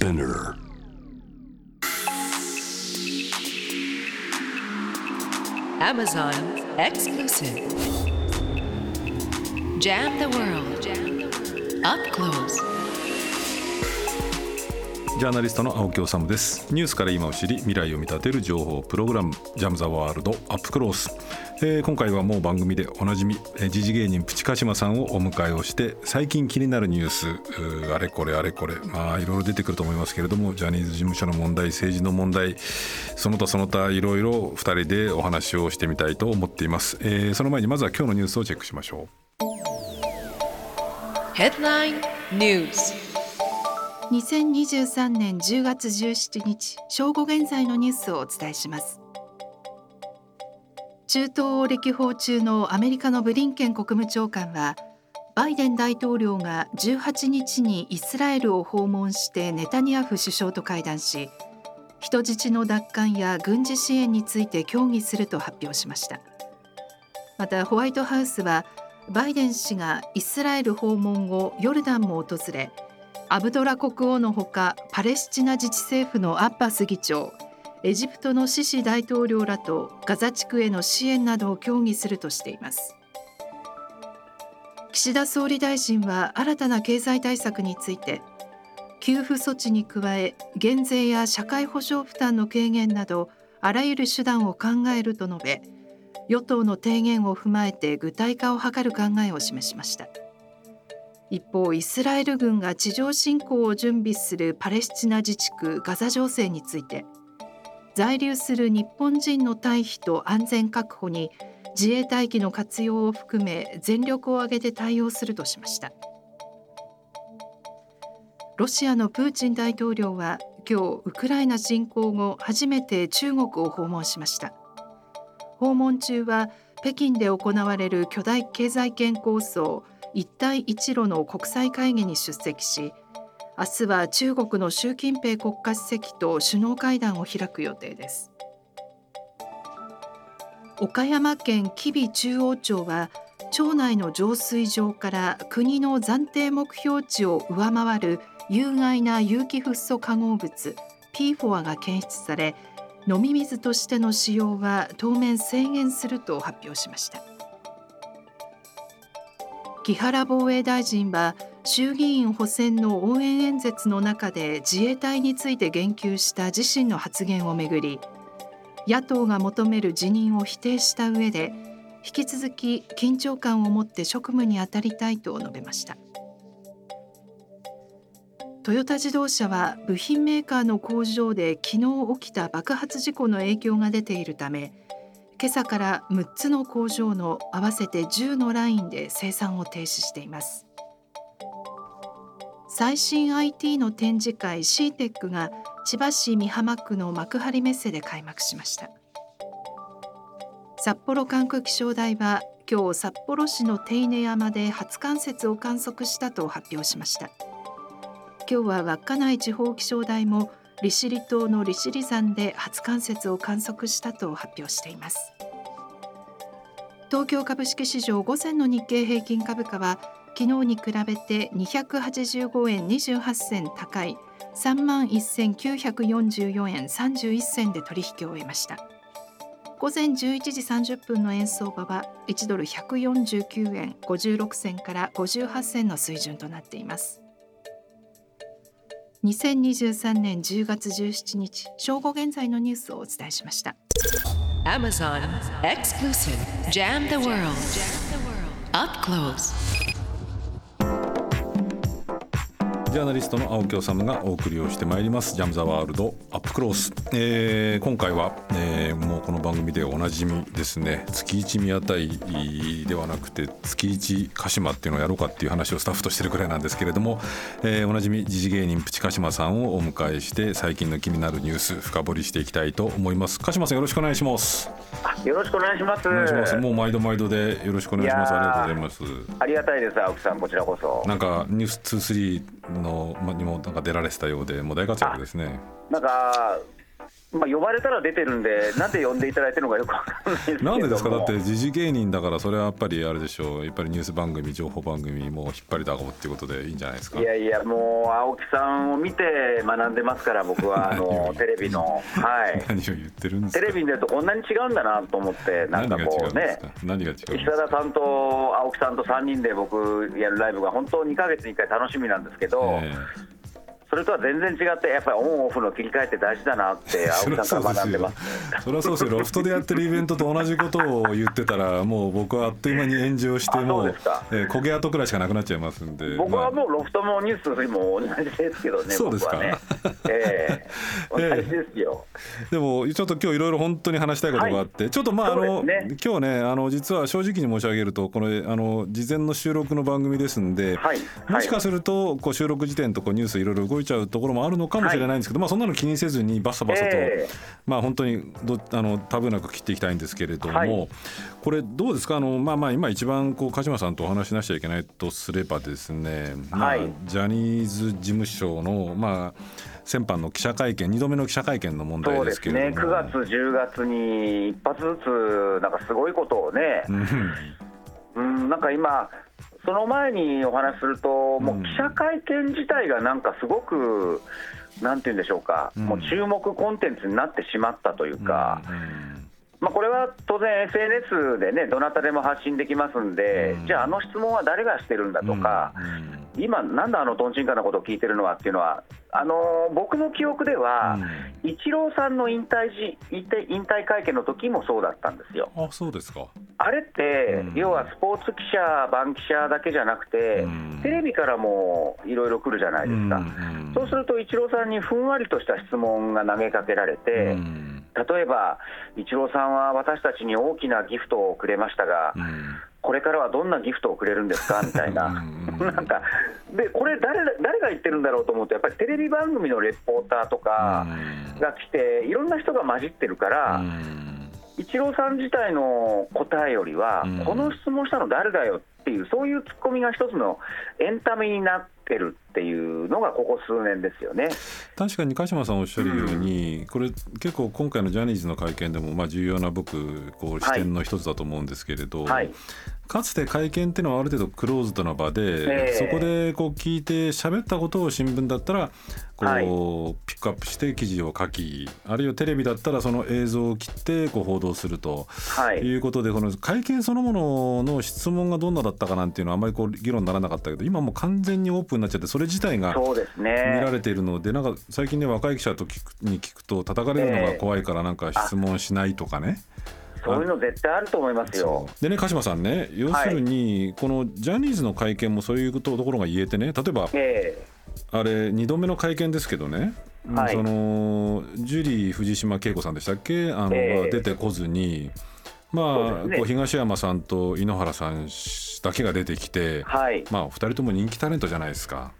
Spinner Amazon exclusive. Jam the world. Up close. ジャーナリストの青木治です。ニュースから今を知り未来を見立てる情報プログラムジャムザワールドアップクロース、えー、今回はもう番組でおなじみ時事芸人プチカシマさんをお迎えをして最近気になるニュースあれこれあれこれまあいろいろ出てくると思いますけれどもジャニーズ事務所の問題政治の問題その他その他いろいろ2人でお話をしてみたいと思っています、えー、その前にまずは今日のニュースをチェックしましょう。Headline News 2023年10月17日正午現在のニュースをお伝えします。中東を歴訪中のアメリカのブリンケン国務長官はバイデン大統領が18日にイスラエルを訪問してネタニヤフ首相と会談し人質の奪還や軍事支援について協議すると発表しました。またホワイトハウスはバイデン氏がイスラエル訪問後ヨルダンも訪れアブドラ国王のほかパレスチナ自治政府のアッバス議長エジプトのシシ大統領らとガザ地区への支援などを協議するとしています岸田総理大臣は新たな経済対策について給付措置に加え減税や社会保障負担の軽減などあらゆる手段を考えると述べ与党の提言を踏まえて具体化を図る考えを示しました。一方イスラエル軍が地上侵攻を準備するパレスチナ自治区ガザ情勢について在留する日本人の退避と安全確保に自衛隊機の活用を含め全力を挙げて対応するとしました。ロシアのプーチン大統領は今日ウクライナ侵攻後初めて中国を訪問しました。訪問中は北京で行われる巨大経済圏構想一帯一路の国際会議に出席し明日は中国の習近平国家主席と首脳会談を開く予定です。岡山県吉備中央町は町内の浄水場から国の暫定目標値を上回る有害な有機フッ素化合物 PFOA が検出され飲み水としての使用は当面制限すると発表しました。木原防衛大臣は衆議院補選の応援演説の中で自衛隊について言及した自身の発言をめぐり野党が求める辞任を否定した上で引き続き緊張感を持って職務に当たりたいと述べました。トヨタ自動車は部品メーカーの工場で昨日起きた爆発事故の影響が出ているため今朝から6つの工場の合わせて10のラインで生産を停止しています。最新 IT の展示会 CTEC が千葉市美浜区の幕張メッセで開幕しました。札幌管区気象台は今日札幌市の手稲山で初冠雪を観測したと発表しました。今日は稚内地方気象台も利尻島の利尻山で初冠雪を観測したと発表しています。東京株式市場午前の日経平均株価は昨日に比べて285円28銭高い3万1944円31銭で取引を終えました。午前11時30分の円相場は1ドル149円56銭から58銭の水準となっています。2023年10月17日正午現在のニュースをお伝えしました。Amazon exclusive. Jam the world. Up close. ジャーナリストの青木治がお送りをしてまいります「ジャム・ザ・ワールドアップクロース」えー、今回は、えー、もうこの番組でおなじみですね。月一宮台ではなくて月一鹿島っていうのをやろうかっていう話をスタッフとしてるくらいなんですけれども、えー、おなじみ時事芸人プチ鹿島さんをお迎えして最近の気になるニュース深掘りしていきたいと思います。鹿島さんよろしくお願いします。よろしくお願いします。お願いします。もう毎度毎度でよろしくお願いします。ありがとうございます。ありがたいです青木さん。こちらこそ。なんかニュース23のにもなんか出られてたようでもう大活躍ですね。なんかまあ、呼ばれたら出てるんで、なんで呼んでいただいてるのかよくわかんないですけども。なんでですか？だって時事芸人だからそれはやっぱりあれでしょう。やっぱりニュース番組情報番組もう引っ張りだこうっていうことでいいんじゃないですか？いやいや、もう青木さんを見て学んでますから、僕はあの テレビの、はい、何を言ってるんですか？テレビに出るとこんなに違うんだなと思って、なんかこうね、何が違う石田さんと青木さんと3人で僕やるライブが本当2ヶ月に1回楽しみなんですけど、えそれとは全然違って、やっぱりオンオフの切り替えって大事だなって、青木さんから学んでます。えそれはそうですよ。ロフトでやってるイベントと同じことを言ってたらもう僕はあっという間に炎上してあもうえー焦げ跡くらいしかなくなっちゃいますんで。僕はまあもうロフトもニュースも同じですけどね、そうですか。ね。ええ。同じですよ。でもちょっと今日いろいろ本当に話したいことがあって、ちょっとまああの、今日ねあの実は正直に申し上げるとこのあの事前の収録の番組ですんで、はい。もしかするとこう収録時点とこうニュースいろいろ動いちゃうところもあるのかもしれないんですけど、まあそんなの気にせずにバサバサと、ええ。まあ本当にどあのタブーなく切っていきたいんですけれども、はい。これどうですか？あのまあまあ今一番こう鹿島さんとお話しなしちゃいけないとすればですね、まあはい。ジャニーズ事務所のまあ先般の記者会見2度目の記者会見の問題でですけれども。9月、10月に一発ずつ、なんかすごいことをね、うん、なんか今、その前にお話しすると、もう記者会見自体がなんかすごく、なんて言うんでしょうか、うん。もう注目コンテンツになってしまったというか、うんまあ、これは当然、SNS でね、どなたでも発信できますんで、うん。じゃあ、あの質問は誰がしてるんだとか、うん。今、なんであのとんちんかなことを聞いてるのはっていうのは、あのー僕の記憶では、イチローさんの引退時引退引退会見の時もそうだったんですよ。あそうですか。あれって、うん。要はスポーツ記者、番記者だけじゃなくて、うん。テレビからもいろいろ来るじゃないですか。うん。そうすると、イチローさんにふんわりとした質問が投げかけられて、うん例えば、イチローさんは私たちに大きなギフトをくれましたが、うん。これからはどんなギフトをくれるんですか？みたいな、うん。なんか、でこれ誰、誰が言ってるんだろうと思うと、やっぱりテレビ番組のレポーターとかが来て、いろんな人が混じってるから、うん。イチローさん自体の答えよりは、うん。この質問したの誰だよっていう、そういうツッコミが一つのエンタメになってるっていうのが、ここ数年ですよね。確かに鹿島さんおっしゃるように、これ結構今回のジャニーズの会見でもまあ重要な僕こう視点の一つだと思うんですけれど、はいかつて会見っていうのはある程度クローズドな場で、ええそこでこう聞いて喋ったことを新聞だったらこう、はいピックアップして記事を書きあるいはテレビだったらその映像を切ってこう報道すると。はいいうことでこの会見そのものの質問がどんなだったかなんていうのはあんまりこう議論にならなかったけど今もう完全にオープンになっちゃってそれ自体が見らね。れているのでなんか最近ね若い記者と聞くに聞くと叩かれるのが怖いからなんか質問しないとかね。そういうの絶対あると思いますよ。でね鹿島さんね要するにこのジャニーズの会見もそういうところが言えてね例えばえあれ2度目の会見ですけどね、はい。そのジュリー藤島恵子さんでしたっけ？あの、ええ。出てこずにまあ、ねこう東山さんと井ノ原さんだけが出てきてえ、はい。まあ2人とも人気タレントじゃないですか。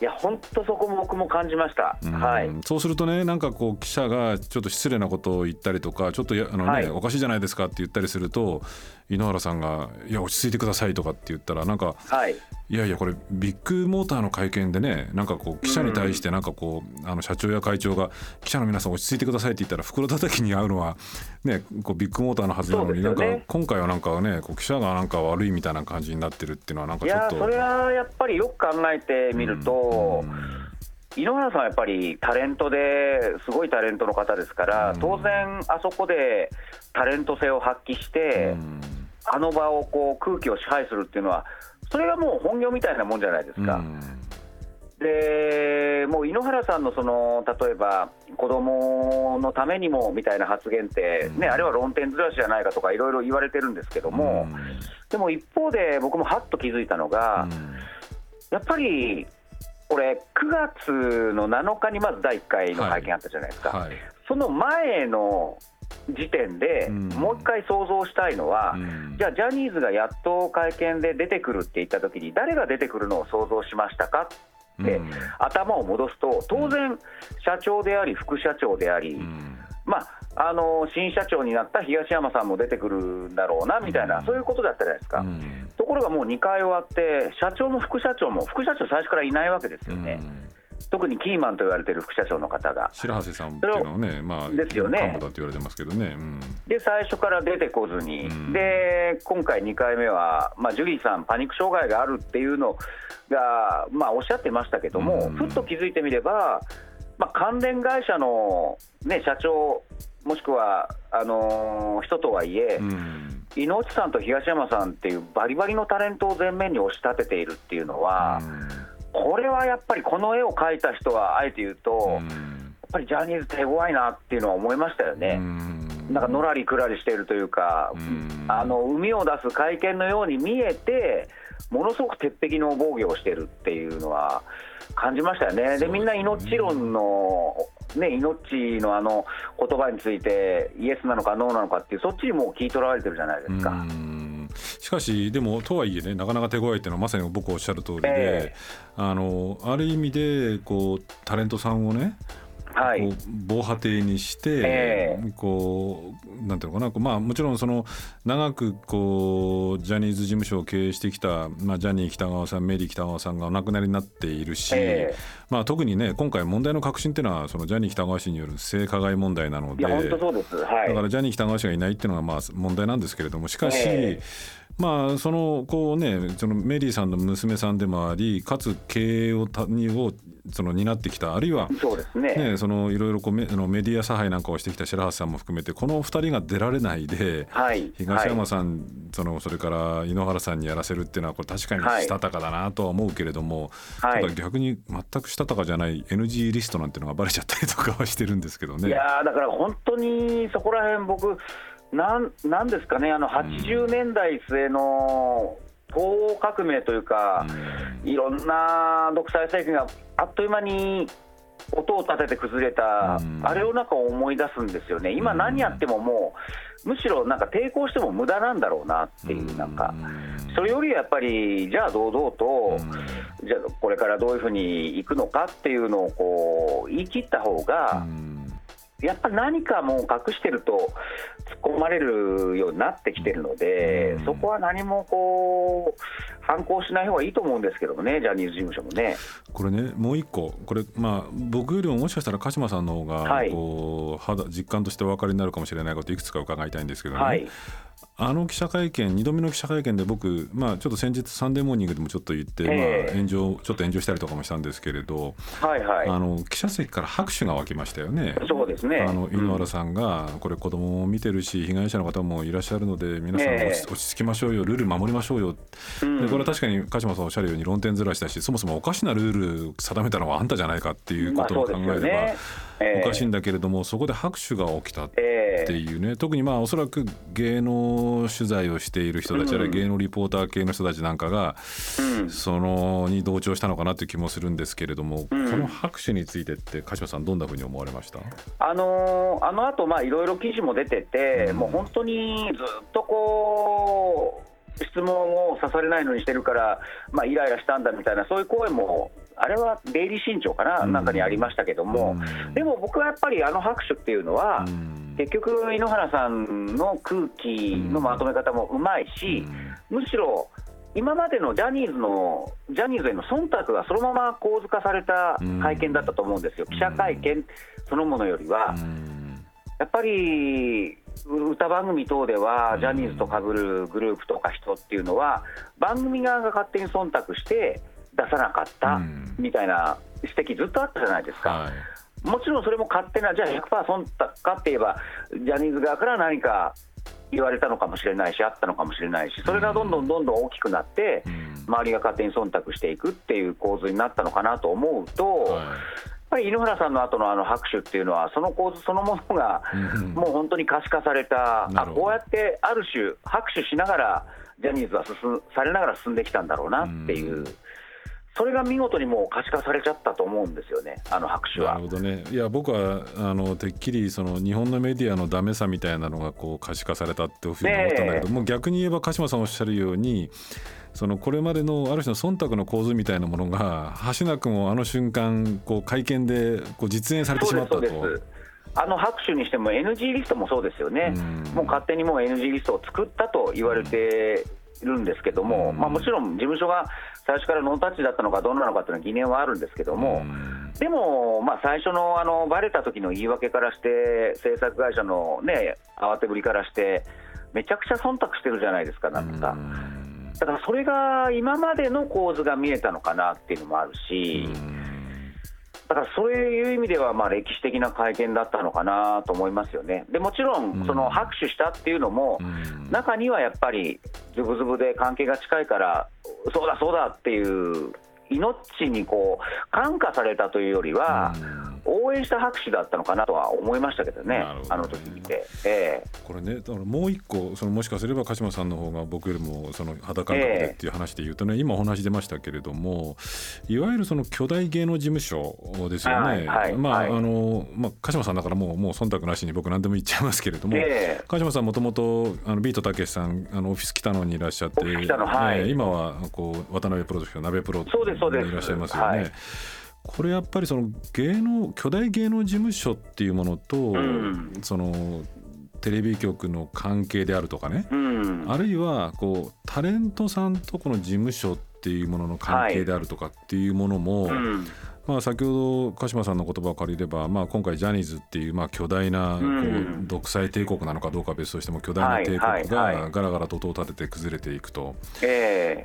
いや、本当そこも僕も感じました。うんはい。そうするとねなんかこう記者がちょっと失礼なことを言ったりとかちょっとやあの、ねはいおかしいじゃないですかって言ったりすると井ノ原さんが「いや落ち着いてください」とかって言ったらなんかはい。いやいやこれビッグモーターの会見でねなんかこう記者に対してなんかこう、あの社長や会長が記者の皆さん落ち着いてくださいって言ったら袋叩きに合うのはねこうビッグモーターのはずなのに、なんか今回はなんかねこう記者がなんか悪いみたいな感じになってるっていうのはなんかいちょっとやそれはやっぱりよく考えてみると、うん。井ノ原さんはやっぱりタレントですごいタレントの方ですから、うん。当然、あそこでタレント性を発揮して、うん。あの場をこう空気を支配するっていうのは、それがもう本業みたいなもんじゃないですか。うん。でもう井ノ原さんのその例えば子供のためにもみたいな発言って、ねうん。あれは論点ずらしじゃないかとかいろいろ言われてるんですけども、でも一方で僕もはっと気づいたのが、やっぱりこれ、9月の7日にまず第1回の会見あったじゃないですか、はい。その前の時点で、うん。もう一回想像したいのは、うん。じゃあ、ジャニーズがやっと会見で出てくるって言ったときに、誰が出てくるのを想像しましたかって、うん。頭を戻すと、当然、社長であり、副社長であり、うん。まあ、あの新社長になった東山さんも出てくるんだろうなみたいな、うん。そういうことだったじゃないですか。うん。ところがもう2回終わって、社長も副社長も、副社長、最初からいないわけですよね。特にキーマンと言われている副社長の方が。白橋さんっていうのはね、まあ、ですよね。幹部だって言われてますけどね。うん、で、最初から出てこずに、うん。で今回2回目は、まあ、ジュリーさん、パニック障害があるっていうのが、まあ、おっしゃってましたけども、うん。ふっと気づいてみれば、まあ、関連会社の、ね、社長、もしくはあのー人とはいえ、うん。井内さんと東山さんっていうバリバリのタレントを前面に押し立てているっていうのは、これはやっぱりこの絵を描いた人はあえて言うと、うん。やっぱりジャニーズ手強いなっていうのは思いましたよね。うん。なんかのらりくらりしているというか、うん。あの海を出す会見のように見えて、ものすごく鉄壁の防御をしているっていうのは感じましたよね。でみんな命論の、ね、命のあの言葉について、イエスなのかノーなのかっていう、そっちにもう聞い取られてるじゃないですか。うんしかし、でもとはいえね、なかなか手強いっていうのはまさに僕おっしゃる通りで、えあのある意味でこうタレントさんをね、はい。防波堤にして、えこうなんていうのかな。こうまあもちろんその長くこうジャニーズ事務所を経営してきた、まあ、ジャニー喜多川さんメリー喜多川さんがお亡くなりになっているし、えまあ、特にね今回問題の核心っていうのはそのジャニー喜多川氏による性加害問題なのでいや、本当そうです、はい、だからジャニー喜多川氏がいないっていうのがまあ問題なんですけれどもしかし、えまあそのこうねそのメリーさんの娘さんでもありかつ経営をたにをその担ってきたあるいはそうですね、ね、そのいろいろこうメあのメディア差配なんかをしてきた白橋さんも含めてこの2人が出られないではい、東山はい。さん、そのそれから井ノ原さんにやらせるっていうのはこれ確かにしたたかだなとは思うけれども、はい。ただ逆に全くしたたかじゃない NG リストなんていうのがバレちゃったりとかはしてるんですけどね。いやーだから本当にそこら辺僕なんなんですかねあの80年代末の東欧革命というか、いろんな独裁政権があっという間に音を立てて崩れた、うん。あれをなんか思い出すんですよね、今、何やってももう、むしろなんか抵抗しても無駄なんだろうなっていう、なんか、それよりやっぱり、じゃあ堂々と、じゃあこれからどういうふうに行くのかっていうのをこう言い切った方が、やっぱり何かもう隠してると込まれるようになってきてるので、うん。そこは何もこう反抗しない方がいいと思うんですけどもね、ジャニーズ事務所もね。これねもう一個。これまあ僕よりももしかしたら鹿島さんの方がはい。こう肌実感としてお分かりになるかもしれないこといくつか伺いたいんですけどね、はい、あの記者会見2度目の記者会見で僕、まあ、ちょっと先日「サンデーモーニング」でもちょっと言って、ええ。まあ、炎上ちょっと炎上したりとかもしたんですけれど、はい、はい、あの記者席から拍手が沸きましたよね。そうですね。あの井ノ原さんがこれ子供も見てるし被害者の方もいらっしゃるので皆さんええ。落ち着きましょうよルール守りましょうよ。うん。でこれは確かに鹿島さんおっしゃるように論点ずらしたしそもそもおかしなルール定めたのはあんたじゃないかっていうことを考えれば、おかしいんだけれどもそこで拍手が起きたっええていうね。特にまあおそらく芸能取材をしている人たち、あるいは芸能リポーター系の人たちなんかが、うん。そのに同調したのかなという気もするんですけれども、うん。この拍手についてって鹿島さんどんなふうに思われました？あのーあの後まあいろいろ記事も出てて、うん。もう本当にずっとこう、質問をさされないのにしてるから、まあ、イライラしたんだみたいな、そういう声も、あれはデイリー新潮かな、うん。なんかにありましたけども、うん。でも僕はやっぱりあの拍手っていうのは、うん。結局、井ノ原さんの空気のまとめ方もうまいし、むしろ今までのジャニーズのジャニーズへの忖度がそのまま構図化された会見だったと思うんですよ、記者会見そのものよりは。うん。やっぱり歌番組等ではうん。ジャニーズと被るグループとか人っていうのは番組側が勝手に忖度して出さなかったうん。みたいな指摘ずっとあったじゃないですか。はい。もちろんそれも勝手な、じゃあ100%忖度かって言えば、ジャニーズ側から何か言われたのかもしれないし、あったのかもしれないし、それがどんどんどんどん大きくなって、うん。周りが勝手に忖度していくっていう構図になったのかなと思うと、はやっぱり井ノ原さんの後のあの拍手っていうのは、その構図そのものが、うん。もう本当に可視化された、あこうやってある種、拍手しながら、ジャニーズは進されながら進んできたんだろうなっていう、うんそれが見事にもう可視化されちゃったと思うんですよね、あの拍手は。なる。ほどね。いや僕はあのてっきりその日本のメディアのダメさみたいなのがこう可視化されたっていうふうに思ったんだけど、ねえ。もう逆に言えば鹿島さんおっしゃるようにそのこれまでのある種の忖度の構図みたいなものが橋名君をあの瞬間こう会見でこう実演されてしまったと。そうですそうです。あの拍手にしても NG リストもそうですよね、うん。もう勝手にもう NG リストを作ったと言われてるんですけども、うん。まあ、もちろん事務所が最初からノータッチだったのかどうなのかというのは疑念はあるんですけども、うん。でも、まあ、最初のあのバレた時の言い訳からして制作会社の、ね、慌てぶりからしてめちゃくちゃ忖度してるじゃないですか、なんか。だからそれが今までの構図が見えたのかなっていうのもあるし。だからそういう意味ではまあ歴史的な会見だったのかなと思いますよね、でもちろん、その拍手したっていうのも、中にはやっぱり、ずぶずぶで関係が近いから、そうだそうだっていう命にこう感化されたというよりは、応援した拍手だったのかなとは思いましたけどね、どね。あの時見て。えー、これね、だからもう一個、そのもしかすれば鹿島さんの方が僕よりもその肌感覚でっていう話で言うとね、えー、今お話出ましたけれども、いわゆるその巨大芸能事務所ですよね、はい、まあ、はい、あのまあ、鹿島さんだからもうもう忖度なしに僕、何でも言っちゃいますけれども、えー、鹿島さん、もともとビートたけしさん、あのオフィス北野にいらっしゃって、はい、今はこう渡辺プロですけど、鍋プロにいらっしゃいますよね。これやっぱりその芸能巨大芸能事務所っていうものと、うん、そのテレビ局の関係であるとかね、うん、あるいはこうタレントさんとこの事務所っていうものの関係であるとかっていうものも、はいうんまあ、先ほど鹿島さんの言葉を借りれば、まあ、今回ジャニーズっていうまあ巨大なこう独裁帝国なのかどうかは別としても巨大な帝国がガラガラと音を立てて崩れていくと、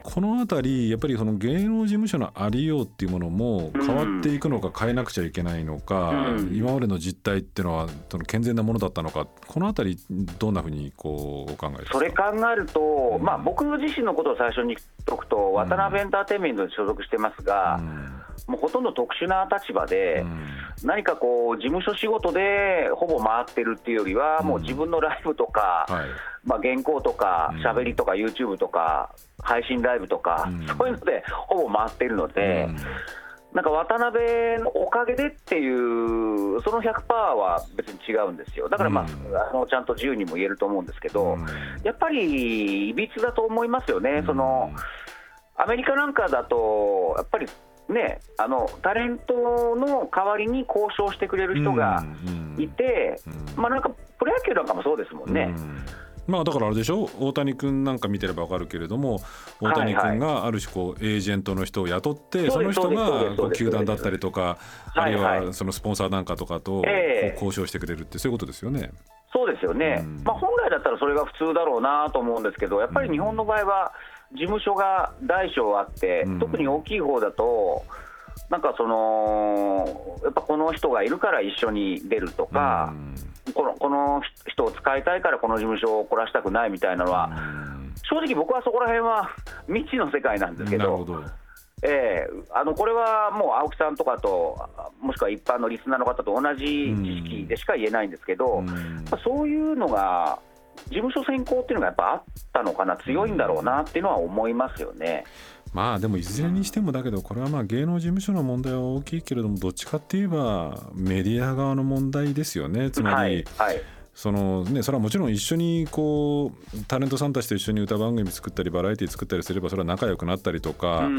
この辺りやっぱりその芸能事務所のありようっていうものも変わっていくのか変えなくちゃいけないのか、今までの実態っていうのはその健全なものだったのかこの辺りどんなふうにこうお考えですか？それ考えると、まあ、僕自身のことを最初に言っておくと渡辺エンターテインメントに所属してますが、うんもうほとんど特殊な立場で、何かこう、事務所仕事でほぼ回ってるっていうよりは、もう自分のライブとか、まあ、原稿とか、しゃべりとか、YouTube とか、配信ライブとか、そういうのでほぼ回ってるので。なんか渡辺のおかげでっていう、その100%は別に違うんですよ、だから、まあ、あのちゃんと自由にも言えると思うんですけど、やっぱりいびつだと思いますよね、そのアメリカなんかだと、やっぱりね、あのタレントの代わりに交渉してくれる人がいて、まあ、なんかプロ野球なんかもそうですもんね。まあ、だからあれでしょ？大谷君なんか見てれば分かるけれども大谷君がある種こうエージェントの人を雇ってその人がこう球団だったりとかあるいはそのスポンサーなんかとかと交渉してくれるってそういうことですよね。そうですよね、まあ、本来だったらそれが普通だろうなと思うんですけどやっぱり日本の場合は事務所が大小あって、特に大きい方だと、なんかその、やっぱこの人がいるから一緒に出るとか、このこの人を使いたいからこの事務所を怒らしたくないみたいなのは、正直僕はそこら辺は未知の世界なんですけど。えー、あのこれはもう青木さんとかと、もしくは一般のリスナーの方と同じ知識でしか言えないんですけど、そういうのが事務所選考っていうのがやっぱあったのかな、強いんだろうなっていうのは思いますよね。まあでもいずれにしてもだけどこれはまあ芸能事務所の問題は大きいけれどもどっちかっていえばメディア側の問題ですよね。つまり、はいはい。そのね、それはもちろん一緒にこうタレントさんたちと一緒に歌番組作ったりバラエティー作ったりすればそれは仲良くなったりとか、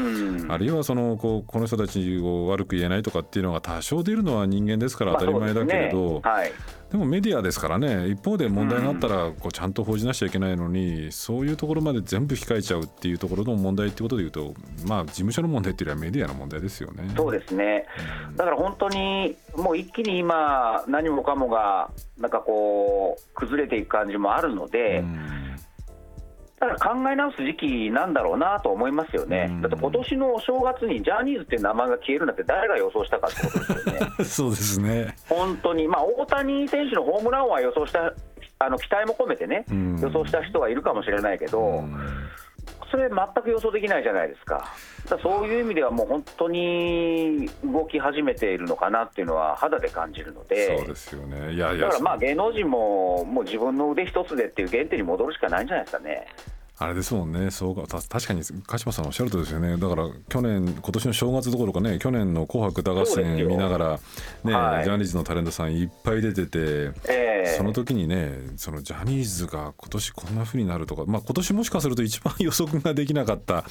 あるいはそのこうこの人たちを悪く言えないとかっていうのが多少出るのは人間ですから当たり前だけれど、まあねはい、でもメディアですからね一方で問題があったらこうちゃんと報じなきゃいけないのに、そういうところまで全部控えちゃうっていうところの問題っていうことでいうとまあ事務所の問題っていうよりはメディアの問題ですよね。そうですね、だから本当にもう一気に今何もかもがなんかこう崩れていく感じもあるので。だから考え直す時期なんだろうなと思いますよね、だって今年のお正月にジャニーズっていう名前が消えるなんて、誰が予想したかってことですよね。そうですね。本当に、まあ、大谷選手のホームランは予想したあの期待も込めてね、予想した人はいるかもしれないけど、それ、全く予想できないじゃないですか。だそういう意味ではもう本当に動き始めているのかなっていうのは肌で感じるので、そうですよねいやいやだからまあ芸能人ももう自分の腕一つでっていう原点に戻るしかないんじゃないですかね。あれですもんね。そうか。確かに鹿島さんおっしゃるとですよね。だから去年今年の正月どころかね去年の「紅白歌合戦」見ながらね、はい、ジャニーズのタレントさんいっぱい出てて、えー、その時にねそのジャニーズが今年こんなふうになるとか、まあ、今年もしかすると一番予測ができなかった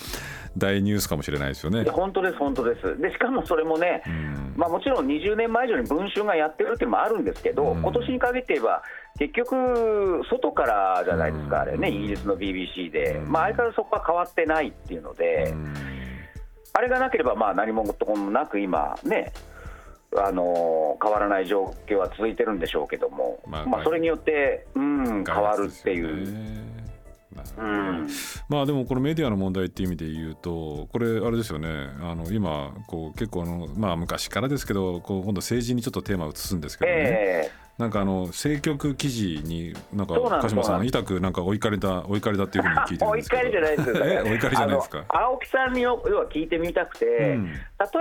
大ニュースかもしれないですよね。本当です本当です。でしかもそれもね、うん、まあ、もちろん20年前以上に文春がやってるっていうのもあるんですけど、うん、今年に限って言えば結局、外からじゃないですか、あれね、イギリスの BBC で、まあ、相変わらずそこは変わってないっていうので、あれがなければまあ何もともなく今ね、あの変わらない状況は続いてるんでしょうけども、まあ、まあ、それによって、うん、変わるっていう。うん、まあでもこのメディアの問題っていう意味で言うとこれあれですよね。あの今こう結構のまあ昔からですけどこう今度政治にちょっとテーマを移すんですけどね、えーなんかあの政局記事になんか鹿島さん痛くなんか追いかれた追いかれたっていうふうに聞いてるんですけど。追いかれじゃないです追いかれじゃないですか？青木さんに要は聞いてみたくて、うん、例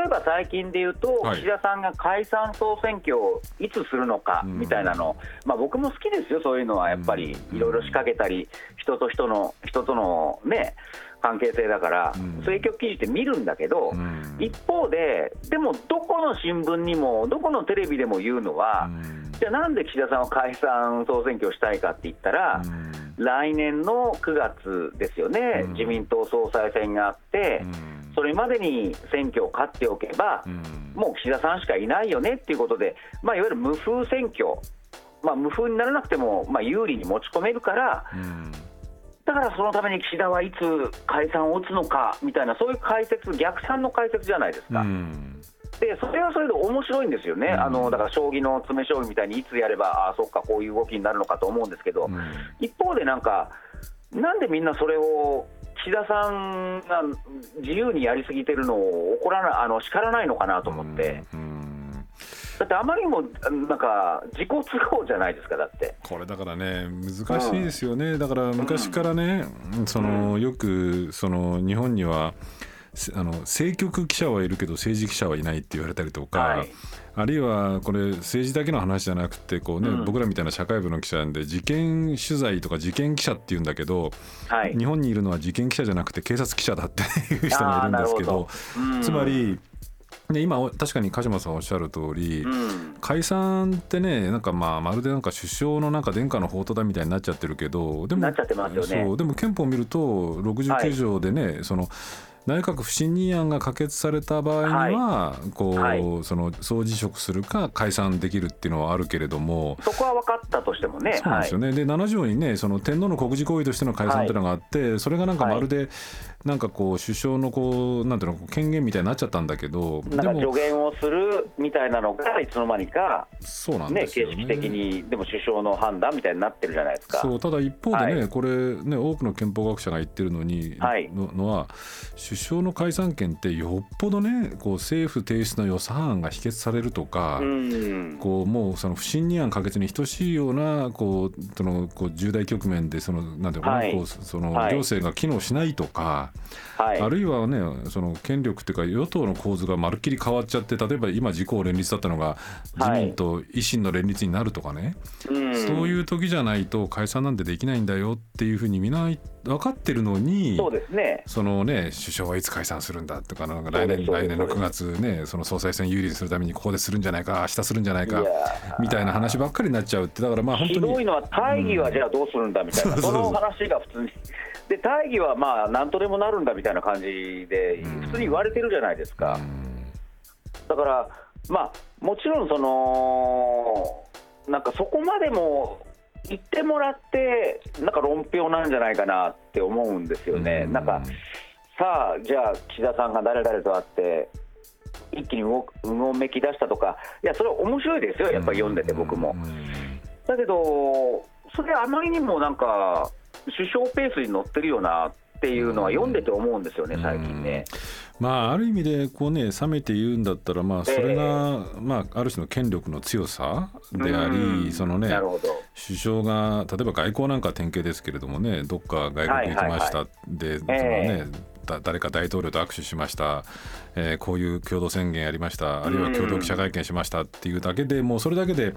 えば最近で言うと、はい、岸田さんが解散総選挙をいつするのかみたいなの、うん、まあ僕も好きですよそういうのは。やっぱりいろいろ仕掛けたり人と人の人とのね関係性だから、政局記事って見るんだけど、一方で、でもどこの新聞にも、どこのテレビでも言うのは、じゃあなんで岸田さんは解散総選挙をしたいかって言ったら、来年の9月ですよね、自民党総裁選があって、それまでに選挙を勝っておけば、もう岸田さんしかいないよねっていうことで、まあ、いわゆる無風選挙、まあ、無風にならなくても、まあ、有利に持ち込めるから、だからそのために岸田はいつ解散を打つのかみたいな、そういう解説、逆算の解説じゃないですか。でそれはそれで面白いんですよね、あのだから将棋の詰将棋みたいにいつやれば、あそっか、こういう動きになるのかと思うんですけど、一方でなんか、なんでみんなそれを岸田さんが自由にやりすぎてるのを怒らなあの叱らないのかなと思って。だってあまりにもなんか自己都合じゃないですかだって。これだからね難しいですよね、うん、だから昔からね、うん、そのよくその日本にはあの政局記者はいるけど政治記者はいないって言われたりとか、はい、あるいはこれ政治だけの話じゃなくてこうね、うん、僕らみたいな社会部の記者なんで事件取材とか事件記者っていうんだけど、はい、日本にいるのは事件記者じゃなくて警察記者だっていう人がいるんですけどつまりで今確かに鹿島さんおっしゃる通り、うん、解散ってねなんかまあまるでなんか首相のなんか殿下の宝刀だみたいになっちゃってるけどでも、ね、そうでも憲法を見ると69条でね、はい、その内閣不信任案が可決された場合には、はい、こう、はい、その総辞職するか解散できるっていうのはあるけれども。そこは分かったとしてもねそうなんですよね、はい、で7条にねその天皇の国事行為としての解散っていうのがあって、それがなんかまるで、なんかこう首相のこうなんていうの権限みたいになっちゃったんだけどなんか助言をするみたいなのがいつの間にかそうなんですよ、ね、形式的にでも首相の判断みたいになってるじゃないですか。そうただ一方でね、はい、これね多くの憲法学者が言ってるのに、はい、ののは首相の解散権ってよっぽどねこう政府提出の予算案が否決されるとか、うん、こうもうその不信任案可決に等しいようなこうそのこう重大局面でそのなんていうか、はい、こうその行政が機能しないとか、はい、あるいはねその権力っていうか与党の構図がまるっきり変わっちゃって例えば今自公連立だったのが自民と維新の連立になるとかね、はい、そういう時じゃないと解散なんてできないんだよっていうふうにみんな分かってるのにそうです、ね、そのね首相はいつ解散するんだとかなんか来年来年の9月ねその総裁選有利にするためにここでするんじゃないか明日するんじゃないかみたいな話ばっかりになっちゃうってだからまあ本当に。ひどいのは大義はじゃあどうするんだみたいな、うん、その話が普通にで大義はまあ何とでもなるんだみたいな感じで普通に言われてるじゃないですか。だからまあもちろんそのなんかそこまでも言ってもらってなんか論評なんじゃないかなって思うんですよね。なんかさあじゃあ岸田さんが誰々と会って一気に動動めき出したとかいやそれは面白いですよやっぱり読んでて僕も。だけどそれあまりにもなんか首相ペースに乗ってるよなっていうのは読んでて思うんですよね、最近ね。まあ、ある意味でこう、ね、冷めて言うんだったら、まあ、それが、えー、まあ、ある種の権力の強さであり、そのね、首相が例えば外交なんか典型ですけれどもねどっか外国行きました、はいはいはい、でそのね、えー誰か大統領と握手しました、えー、こういう共同宣言やりました。あるいは共同記者会見しましたっていうだけでもうそれだけで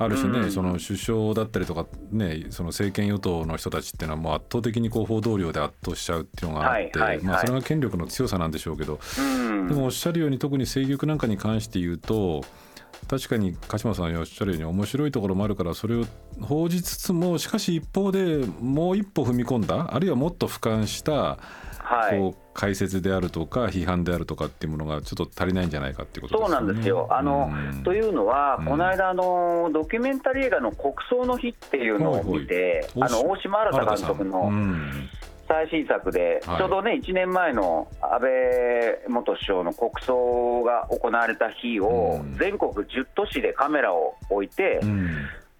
ある種ね、うん、その首相だったりとか、ね、その政権与党の人たちっていうのはもう圧倒的にこう報道量で圧倒しちゃうっていうのがあって、はいはいはい、まあ、それが権力の強さなんでしょうけど、うん、でもおっしゃるように特に政局なんかに関して言うと確かに鹿島さんがおっしゃるように面白いところもあるからそれを報じつつもしかし一方でもう一歩踏み込んだあるいはもっと俯瞰したこう解説であるとか批判であるとかっていうものがちょっと足りないんじゃないかっていうこと、ね、そうなんですよ。あの、うん、というのは、うん、この間あのドキュメンタリー映画の国葬の日っていうのを見て、はいはい、あの大島新監督の。最新作で、はい。ちょうどね、1年前の安倍元首相の国葬が行われた日をうん、全国10都市でカメラを置いてう、ん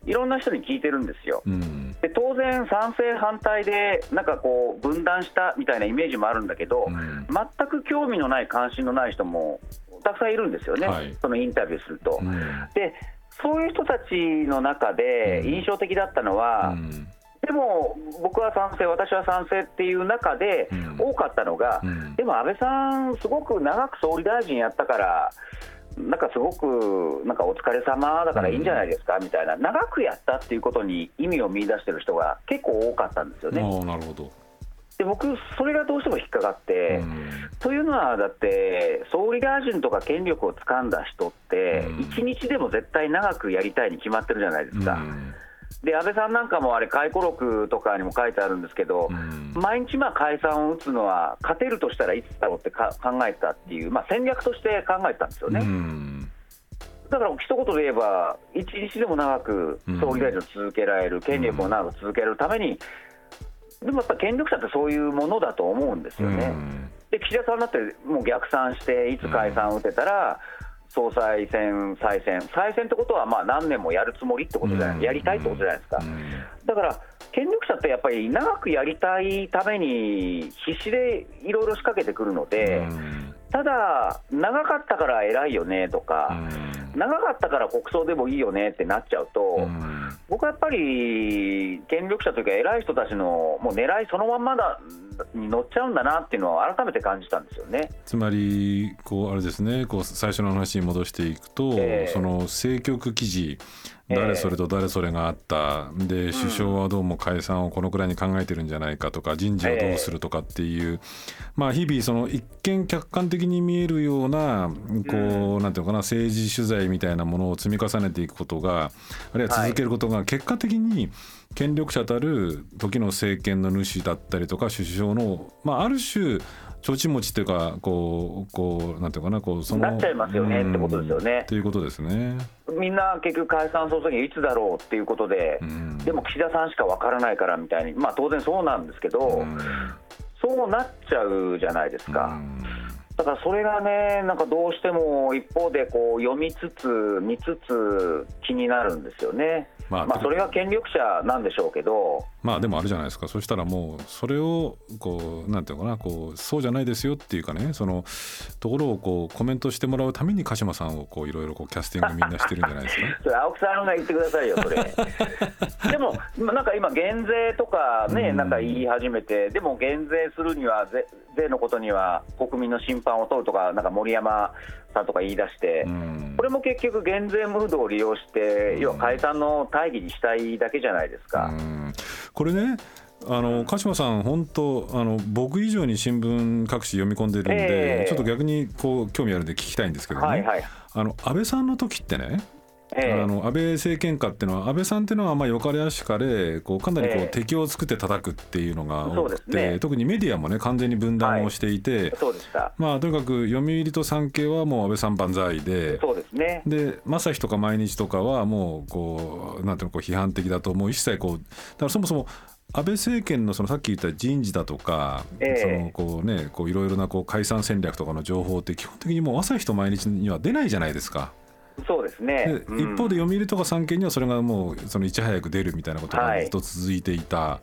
いろんな人に聞いてるんですよ。うん。で当然、賛成、反対で、なんかこう、分断したみたいなイメージもあるんだけど、うん。全く興味のない、関心のない人もたくさんいるんですよね、はい。そのインタビューすると。うん。でそういう人たちの中でうん。印象的だったのは、うん。でも僕は賛成、私は賛成っていう中でうん。多かったのが、うん。でも安倍さん、すごく長く総理大臣やったから、なんかすごくなんかお疲れ様だからいいんじゃないですか、みたいな、長くやったっていうことに意味を見出してる人が結構多かったんですよね。なるほど。で僕、それがどうしても引っかかって、うんというのは、だって、総理大臣とか権力を掴んだ人ってうん、一日でも絶対長くやりたいに決まってるじゃないですか。うんで安倍さんなんかもあれ、回顧録とかにも書いてあるんですけど、うん。毎日まあ解散を打つのは、勝てるとしたらいつだろうってか考えたっていう、まあ、戦略として考えたんですよね。うん。だから一言で言えば、一日でも長く総理大臣を続けられる、権力を長く続けるために、でもやっぱ権力者ってそういうものだと思うんですよね。で岸田さんだってもう逆算して、いつ解散を打てたら、総裁選、再選、再選ってことはまあ何年もやるつもりってことじゃない、うん。やりたいってことじゃないですか。うん。だから、権力者ってやっぱり長くやりたいために、必死でいろいろ仕掛けてくるので、うんただ、長かったから偉いよねとか、うん。長かったから国葬でもいいよねってなっちゃうと、うん。僕はやっぱり権力者というか、偉い人たちのもう狙いそのまんまだに乗っちゃうんだなっていうのを改めて感じたんですよね。つまりこうあれですねこう最初の話に戻していくと、ええ。その政局記事ええ誰それと誰それがあった、で首相はどうも解散をこのくらいに考えてるんじゃないかとか人事をどうするとかっていう、まあ日々その一見客観的に見えるようなこう、なんていうのかな政治取材みたいなものを積み重ねていくことがあるいは続けることが結果的に権力者たる時の政権の主だったりとか首相の、まあ、ある種ちょち持ちというかこうこうなんていうかなこうそのなっちゃいますよねってことですよね。うんということですね。みんな結局、解散総選挙いつだろうっていうことで、うん。でも岸田さんしかわからないからみたいに、まあ、当然そうなんですけど、うん。そうなっちゃうじゃないですか。うんだからそれがね、なんかどうしても一方でこう読みつつ、見つつ気になるんですよね。まあまあ、それが権力者なんでしょうけど、まあでもあれじゃないですかそしたらもうそれをこうなんていうのかなこうそうじゃないですよっていうかねそのところをこうコメントしてもらうために鹿島さんをこういろいろこうキャスティングみんなしてるんじゃないですか？それ青木さんが言ってくださいよ、それ。でも、まあなんか今、減税とかね、うんなんか言い始めて、でも減税するには、税税のことには国民の審判を取るとか、なんか森山さんとか言い出して。うん。これも結局、減税ムードを利用して、要は解散の大義にしたいだけじゃないですか。うん。これねあの鹿島さん本当あの僕以上に新聞各紙読み込んでるんで、ええ。ちょっと逆にこう興味あるんで聞きたいんですけどね、はいはい。あの安倍さんの時ってねええ。あの安倍政権下っていうのは安倍さんっていうのはまあよかれやしかれこうかなりこうええ。敵を作って叩くっていうのがそ多くて、ね。特にメディアもね完全に分断をしていて、まあとにかく読売と産経はもう安倍さん万歳で。そうですね、で朝日とか毎日とかはもうこうなんていうのこう批判的だともう一切こうだからそもそも安倍政権のそのさっき言った人事だとか、ええ。そのこうねこういろいろなこう解散戦略とかの情報って基本的にもう朝日と毎日には出ないじゃないですか。そうですね。で、うん。一方で読売とか産経にはそれがもうそのいち早く出るみたいなことがはいずっと続いていた、は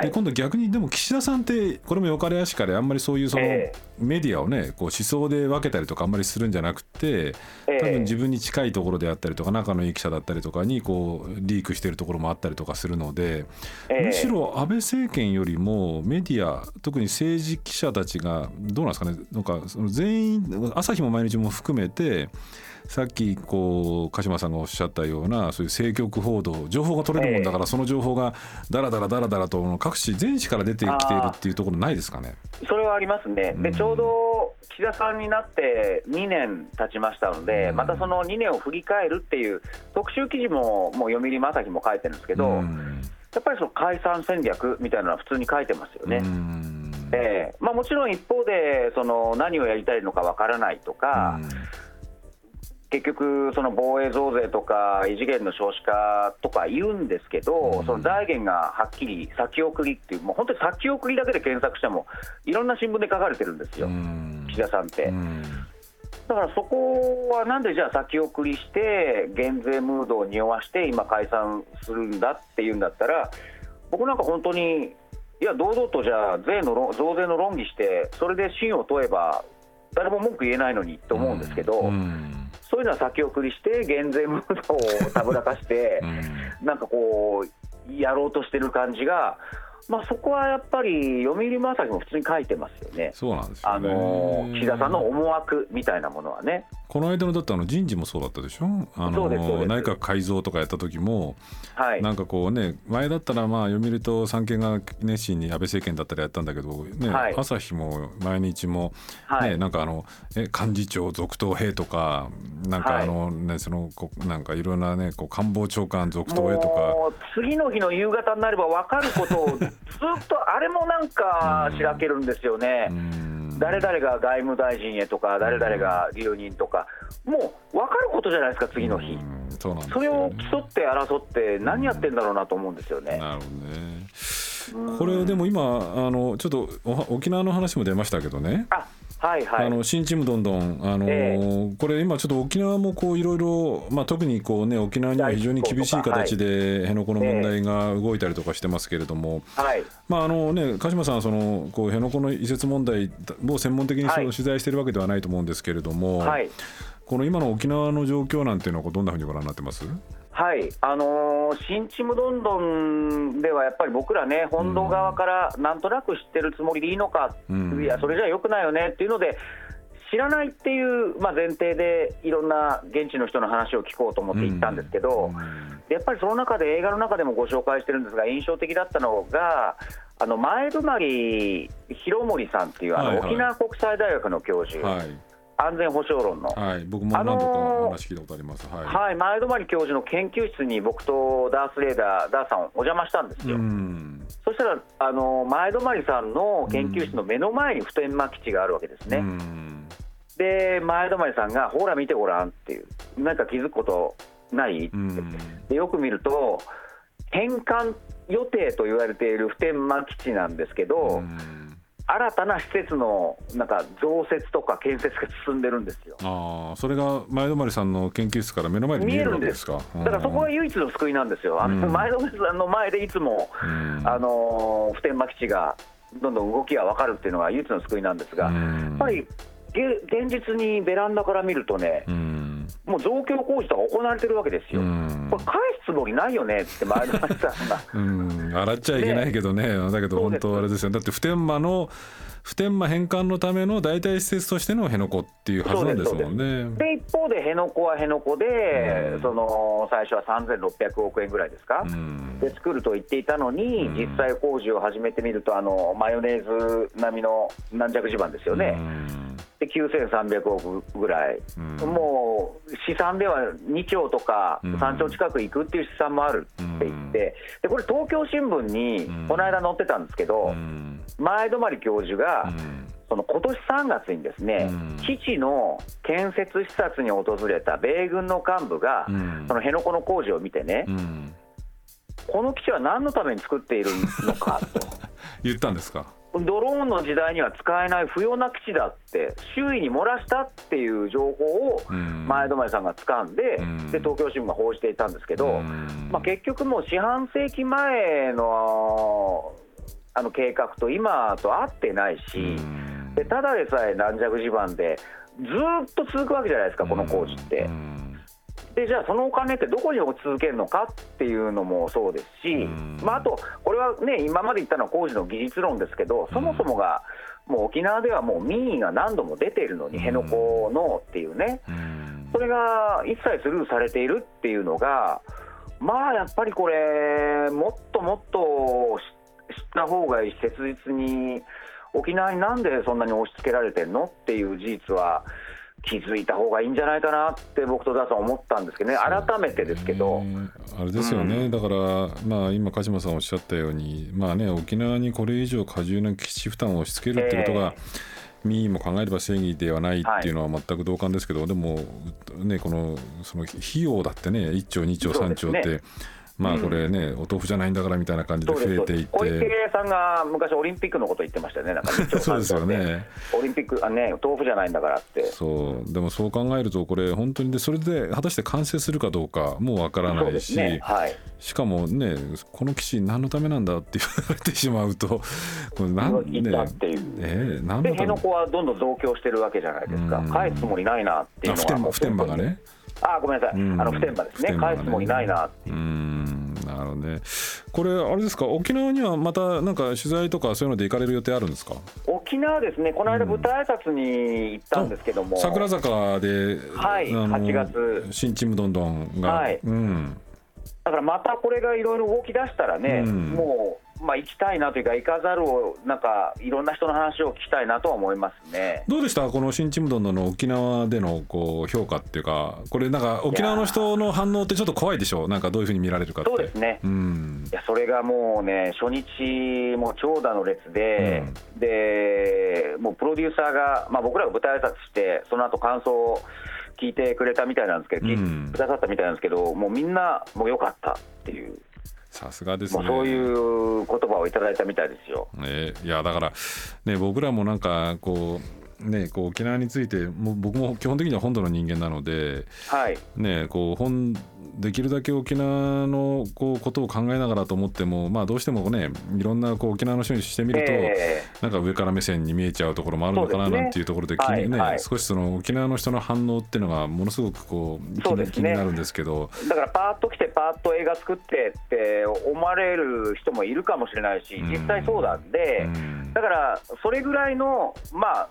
い、で今度逆にでも岸田さんってこれもよかれやしかれあんまりそういうそのえ。メディアをねこう思想で分けたりとかあんまりするんじゃなくてええ。多分自分に近いところであったりとか仲のいい記者だったりとかにこうリークしてるところもあったりとかするのでええ。むしろ安倍政権よりもメディア特に政治記者たちがどうなんですかね。なんかその全員朝日も毎日も含めてさっきこう鹿島さんがおっしゃったようなそういう政局報道情報が取れるもんだからその情報がだらだらだらだらと各紙全紙から出てきているっていうところないですかね？それはありますね、うん。でちょうど岸田さんになって2年経ちましたので、うん。またその2年を振り返るっていう特集記事も、もう読売も朝日も書いてるんですけど、うん。やっぱりその解散戦略みたいなのは普通に書いてますよね。うん。ええ。まあ、もちろん一方でその何をやりたいのかわからないとか、結局、その防衛増税とか異次元の少子化とか言うんですけど、その財源がはっきり先送りっていう、もう本当に先送りだけで検索しても、いろんな新聞で書かれてるんですよ、岸田さんって。だからそこはなんでじゃあ先送りして、減税ムードを匂わして、今、解散するんだっていうんだったら、僕なんか本当に、いや、堂々とじゃあ税の、増税の論議して、それで信を問えば、誰も文句言えないのにと思うんですけど。そういうのは先送りして、減税ムードをたぶらかして、なんかこう、やろうとしてる感じが、まあ、そこはやっぱり読売朝日も普通に書いてますよね、そうなんですよ、ね、あの岸田さんの思惑みたいなものはね。この間のだってあの人事もそうだったでしょ、あの内閣改造とかやった時も、はい、なんかこうね、前だったらまあ読売と産経が熱心に安倍政権だったらやったんだけど、ねはい、朝日も毎日も、ね、はい、なんかあのえ幹事長続投兵とか、なんかあの、ね、そのこなんかいろんなね、こう官房長官続投兵とか。次の日の夕方になれば分かることをずっとあれもなんかしらけるんですよね。誰々が外務大臣へとか、誰々が留任とか、もう分かることじゃないですか、次の日、そね、それを競って争って、何やってんだろうなと思うんですよね。なるほどね。これでも今あのちょっと沖縄の話も出ましたけどね。あはいはい、あの新チームどんどん、あのーえー、これ今ちょっと沖縄もこういろいろ、まあ、特にこう、ね、沖縄には非常に厳しい形で辺野古の問題が動いたりとかしてますけれども、はい。まああのね、鹿島さんそのこう辺野古の移設問題を専門的にその取材しているわけではないと思うんですけれども、はい、この今の沖縄の状況なんていうのはどんなふうにご覧になってます？はい。あのー、新ちむどんどんではやっぱり僕らね、本土側からなんとなく知ってるつもりでいいのか、うん、いや、それじゃよくないよね。っていうので、知らないっていう、まあ、前提でいろんな現地の人の話を聞こうと思って行ったんですけど、うん、やっぱりその中で映画の中でもご紹介してるんですが印象的だったのがあの前泊広森さんっていうあの、沖縄国際大学の教授。はい安全保障論の、はい、僕も何度かお話聞いたことあります、はい、はい、前泊教授の研究室に僕とダース・レーダー、ダーさん、お邪魔したんですよ。そしたら、あの前泊さんの研究室の目の前に普天間基地があるわけですね。で、前泊さんが、ほら見てごらんっていう、なんか気づくことない？って、でよく見ると、返還予定と言われている普天間基地なんですけど、新たな施設のなんか増設とか建設が進んでるんですよ。あそれが前泊さんの研究室から目の前に見えるわけですか。だからそこが唯一の救いなんですよ。あの前泊さんの前でいつも、あの普天間基地がどんどん動きが分かるっていうのが唯一の救いなんですが、やっぱり現実にベランダから見るとね、もう増強工事とか行われてるわけですよ、これ、返すつもりないよねって前の話さんが。うん。洗っちゃいけないけどね、ねだけど本当あれですよ、だって普天間の普天間返還のための代替施設としての辺野古っていうはずなんですもんね。で一方で辺野古は辺野古で、うん、その最初は3600億円ぐらいですか、うん、で作ると言っていたのに、うん、実際工事を始めてみるとあのマヨネーズ並みの軟弱地盤ですよね。で9300億ぐらい、もう試算では2兆とか3兆近くいくっていう試算もあるって言って、でこれ、東京新聞にこの間載ってたんですけど、前泊教授が、その今年3月にですね、基地の建設視察に訪れた米軍の幹部が、その辺野古の工事を見てね、この基地は何のために作っているのかと。言ったんですか？ドローンの時代には使えない不要な基地だって周囲に漏らしたっていう情報を前泊さんが掴んでで東京新聞が報じていたんですけど、まあ、結局もう四半世紀前のあの計画と今と合ってないしでただでさえ軟弱地盤でずっと続くわけじゃないですかこの工事って。でじゃあ、そのお金ってどこに続けるのかっていうのもそうですし、まあ、あと、これはね、今まで言ったのは工事の技術論ですけど、そもそもが、もう沖縄ではもう民意が何度も出ているのに、辺野古のっていうね、それが一切スルーされているっていうのが、まあやっぱりこれ、もっともっと知った方がいいし、切実に、沖縄になんでそんなに押し付けられてるのっていう事実は、気づいた方がいいんじゃないかなって僕とダさん思ったんですけどね。改めてですけど。あれですよね、うん、だからまあ今鹿島さんおっしゃったようにまあね沖縄にこれ以上過重な基地負担を押し付けるってことが、えー民意も考えれば正義ではないっていうのは全く同感ですけど、はい、でもねこのその費用だってね1兆2兆3兆って。まあこれね、お豆腐じゃないんだからみたいな感じで増えていって。小池さんが昔オリンピックのこと言ってましたよねなんか そうですよね。オリンピックあね豆腐じゃないんだからって。そう。でもそう考えるとこれ本当にでそれで果たして完成するかどうかもうわからないし、ねはい、しかもねこの基地何のためなんだって言われてしまうとこれなんねえー、何で辺野古はどんどん増強してるわけじゃないですか。返すつもりないなっていうのは普天間がね。あごめんなさい、あの普天間ですね、ね。返すつもりないなっていう。なるほどね。これ、あれですか、沖縄にはまたなんか取材とか、そういうので行かれる予定あるんですか？沖縄ですね、この間、舞台挨拶に行ったんですけども、桜坂で、はい、8月、新チームどんどんが、はい。うん、だからまたこれがいろいろ動き出したらね、うん、もうまあ、行きたいなというか、行かざるを、なんかいろんな人の話を聞きたいなとは思いますね。どうでした、この新ちむどんどんの沖縄でのこう評価っていうか、これ、なんか沖縄の人の反応ってちょっと怖いでしょ、なんかどういうふうに見られるかそうですね、うん、いやそれがもうね、初日、も長蛇の列で、うん、でもうプロデューサーが、まあ、僕らが舞台挨拶して、その後感想を聞いてくれたみたいなんですけど、聞いてくださったみたいなんですけど、もうみんな、もうよかったっていう。さすがですね。そういう言葉をいただいたみたいですよ。えー、いやだからね僕らもなんかこうねこう沖縄についても僕も基本的には本土の人間なので、はい、ねこう本できるだけ沖縄のこうことを考えながらと思っても、まあ、どうしてもねいろんなこう沖縄の人にしてみると、えー、なんか上から目線に見えちゃうところもあるのかななんていうところで気にね、はい、少しその沖縄の人の反応っていうのがものすごくこう気に,、気になるんですけど。だからパーッと来てパーッと映画作ってって思われる人もいるかもしれないし実際そうなんで、だからそれぐらいのまあ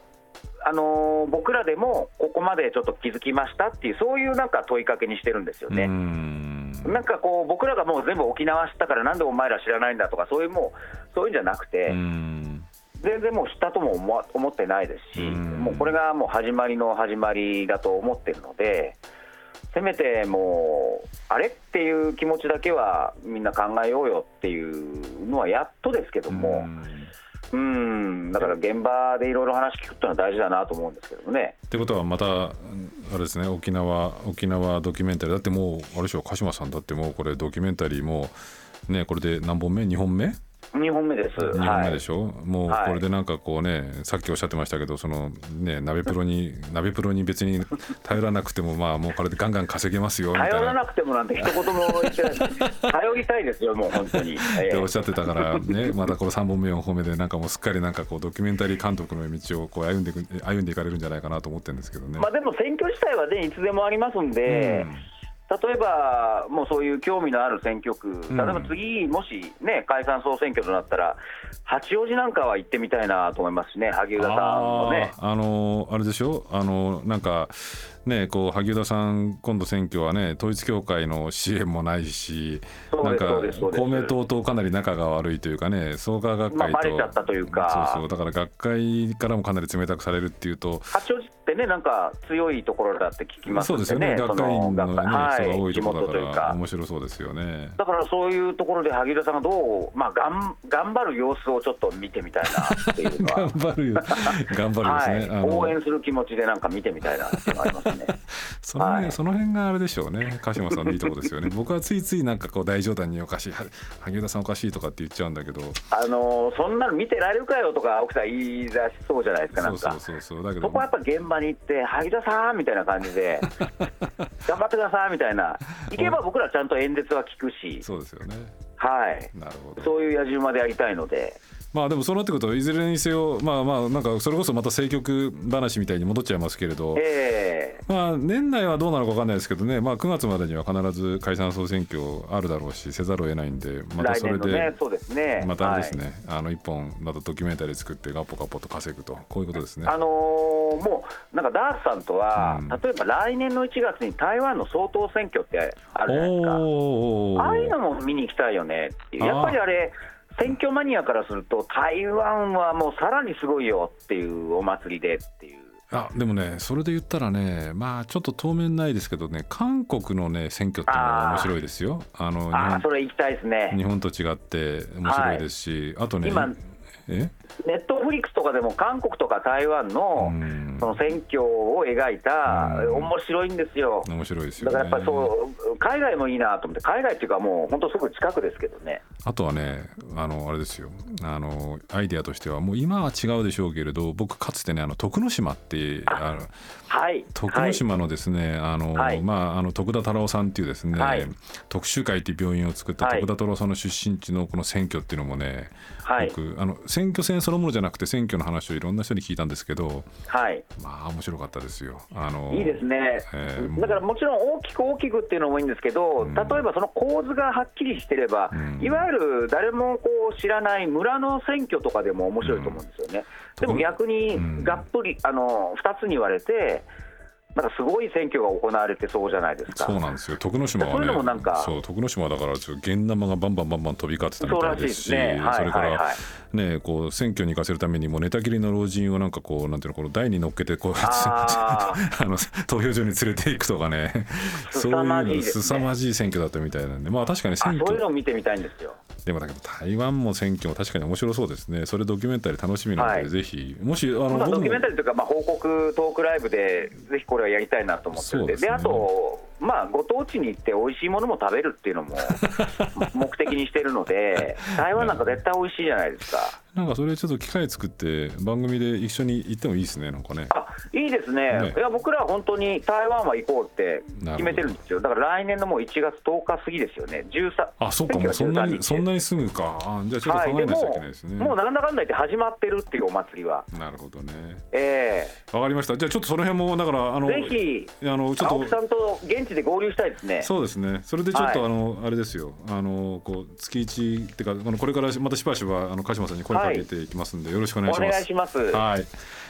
あのー、僕らでもここまでちょっと気づきましたっていう、そういうなんか問いかけにしてるんですよね。なんかこう、僕らがもう全部沖縄知ったから、なんでお前ら知らないんだとか、そういうもう、そういうんじゃなくて、全然もう知ったとも思ってないですし、もうこれがもう始まりの始まりだと思ってるので、せめてもう、あれっていう気持ちだけはみんな考えようよっていうのはやっとですけども。うん。だから現場でいろいろ話聞くっていうのは大事だなと思うんですけどね。ってことはまたあれですね。沖縄沖縄ドキュメンタリー。だってもうあれでしょ。鹿島さんだってもうこれドキュメンタリーもねこれで何本目？2本目？2本目です。2本目でしょ、はい、もうこれでなんかこうね、さっきおっしゃってましたけど、そのね、鍋プロに、鍋プロに別に頼らなくても、まあもうこれでガンガン稼げますよみたいな。頼らなくてもなんて一言も言ってない、頼りたいですよ、もう本当に。っておっしゃってたから、ね、またこの3本目、4本目で、なんかもうすっかりなんかこう、ドキュメンタリー監督の道をこう歩んで歩んでいかれるんじゃないかなと思ってるんですけどね。まあでも選挙自体はね、いつでもありますんで、うん例えば、もうそういう興味のある選挙区、例えば次、もし、ね、解散・総選挙となったら、八王子なんかは行ってみたいなと思いますしね、萩生田さんのね。あのあれでしょ？あのなんかね、こう萩生田さん、今度選挙はね、統一教会の支援もないし、なんか公明党とかなり仲が悪いというかね、創価学会と、まあ、ちゃったというか、そうそう、だから学会からもかなり冷たくされるっていうと、八王子ってね、なんか強いところだって聞きますよね、そうですよね、学会員の、ね、はい、人が多いところだから、面白そうですよね。だからそういうところで萩生田さんがどう、まあ、がん頑張る様子をちょっと見てみたいなっていうのは、頑張る、頑張るですね、はい、応援する気持ちでなんか見てみたいなっていうのがありますね。その辺、はい、その辺があれでしょうね。鹿島さんのいいとこですよね。僕はついついなんかこう大冗談におかしい。萩生田さんおかしいとかって言っちゃうんだけど。あのー、そんなの見てられるかよとか奥さん言い出しそうじゃないですかなんか。そうそうそうだけど。そこはやっぱ現場に行って萩田さんみたいな感じで 頑張ってくださいみたいな。行けば僕らちゃんと演説は聞くし。そうですよね。はい。なるほど。そういう野じ馬でやりたいのでまあでもそうなってくるといずれにせよまあまあなんかそれこそまた政局話みたいに戻っちゃいますけれど、えー、まあ年内はどうなのか分かんないですけどね、まあ、9月までには必ず解散総選挙あるだろうしせざるを得ないんでまたそれで、ね、そうですね。またですね、はい、あの一本またドキュメンタリー作ってガポガポと稼ぐとこういうことですね。あのー、もうなんかダースさんとは、うん、例えば来年の1月に台湾の総統選挙ってあるじゃないですか。ああいうのも見に行きたいよねっていう。やっぱりあれ選挙マニアからすると、台湾はもうさらにすごいよっていうお祭りでっていう。あでもね、それで言ったらね、まあちょっと当面ないですけどね、韓国のね選挙ってのは面白いですよ。あのあそれ行きたいですね。日本と違って面白いですし、はい、あとね、今えネットフリックスとかでも韓国とか台湾のその選挙を描いた面白いんですよ。面白いですよ、ね、だからやっぱりそう海外もいいなと思って海外っていうかもう本当すぐ近くですけどね。あとはねあのあれですよ。あのアイデアとしてはもう今は違うでしょうけれど僕かつてねあの徳之島ってあのはい、徳之島のですね、はい、あの、はい、まああの徳田太郎さんっていうですね、はい、特集会っていう病院を作った徳田太郎さんの出身地のこの選挙っていうのもね、僕あの選挙戦そのものじゃなくて選挙の話をいろんな人に聞いたんですけど、はい、まあ面白かったですよ。あのいいですね、えー、だからもちろん大きく大きくっていうのもいいんですけど、うん、例えばその構図がはっきりしてれば、うん、いわゆる誰もこう知らない村の選挙とかでも面白いと思うんですよね。うん、でも逆にがっぷりあの2つに言われてなんかすごい選挙が行われてそうじゃないですか。そうなんですよ。徳之島はね、そうなんか、そう徳之島だからちょっと現生がバンバンバンバン飛び交ってたみたいですし、そ、ね。はい、れから、はいはい、ねこう選挙に行かせるためにも寝たきりの老人をなんかこうなんていうのこの台に乗っけてこう あの投票所に連れていくとかね、そういうの凄まじい選挙だったみたいなんで、まあ確かに選挙そういうのを見てみたいんですよ。でもだけど台湾も選挙も確かに面白そうですね。それドキュメンタリー楽しみなので、はい、ぜひ。もしあの、まあ、ドキュメンタリーというかまあ報告トークライブでぜひこれはやりたいなと思ってるんで、で、ね、あとまあ、ご当地に行って美味しいものも食べるっていうのも 目的にしてるので、台湾なんか絶対美味しいじゃないですか。なんかそれちょっと機会作って番組で一緒に行ってもいいですねなんかね。あいいですね、ね、いや僕らは本当に台湾は行こうって決めてるんですよ。だから来年のもう1月10日過ぎですよね。13あそうかもうそんなにそんなにすぐか。じゃあちょっと考えなきゃいけないですね、はい、もうなんだかんだ言って始まってるっていうお祭りは。なるほどね。ええ。ー、わかりました。じゃあちょっとその辺もだからあのぜひあのちょっと青木さんと現地で合流したいですねそうですねそれでちょっと、はい、あのあれですよあのこう月1ってかあのこれからまたしばしばあの鹿島さんに声かけていきますんで、はいでよろしくお願いします。お願いします。はい。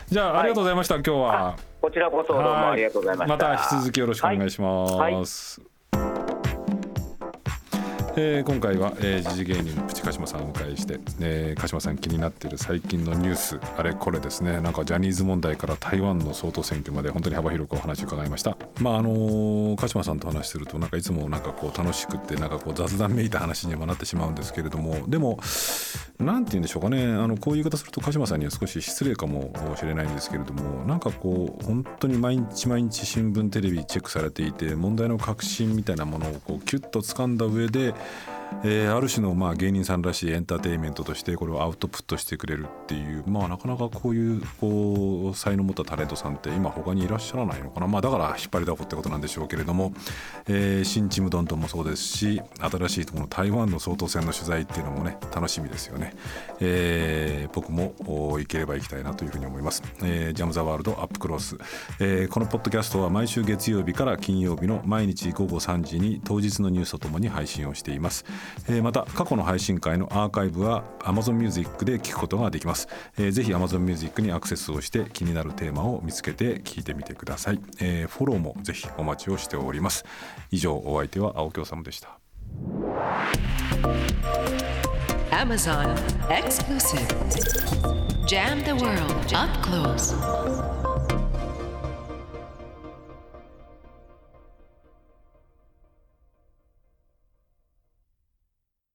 じゃあ、ありがとうございました。今日は。こちらこそどうもありがとうございました。また引き続きよろしくお願いします。えー、今回は、えー、時事芸人プチ鹿島さんをお迎えして、えー、鹿島さん気になっている最近のニュースあれこれですね。なんかジャニーズ問題から台湾の総統選挙まで本当に幅広くお話を伺いました。まああのー、鹿島さんと話してるとなんかいつもなんかこう楽しくってなんかこう雑談めいた話にもなってしまうんですけれども。でもなんて言うんでしょうかね。あのこういう言い方すると鹿島さんには少し失礼かもしれないんですけれどもなんかこう本当に毎日毎日新聞テレビチェックされていて問題の核心みたいなものをこうキュッと掴んだ上でえー、ある種のまあ芸人さんらしいエンターテインメントとしてこれをアウトプットしてくれるっていうまあなかなかこういうこう才能を持ったタレントさんって今他にいらっしゃらないのかな。まあだから引っ張りだこってことなんでしょうけれども、えー、新チームドントンもそうですし新しいとこの台湾の総統選の取材っていうのもね楽しみですよね、えー、僕も行ければ行きたいなというふうに思います、えー、ジャム・ザ・ワールドアップクロス、えー、このポッドキャストは毎週月曜日から金曜日の毎日午後3時に当日のニュースとともに配信をしています。えー、また過去の配信会のアーカイブは Amazon Music で聞くことができます、えー、ぜひ Amazon Music にアクセスをして気になるテーマを見つけて聞いてみてください、えー、フォローもぜひお待ちをしております。以上お相手は青京様でした。Amazon Exclusive. Jam the World Up Close.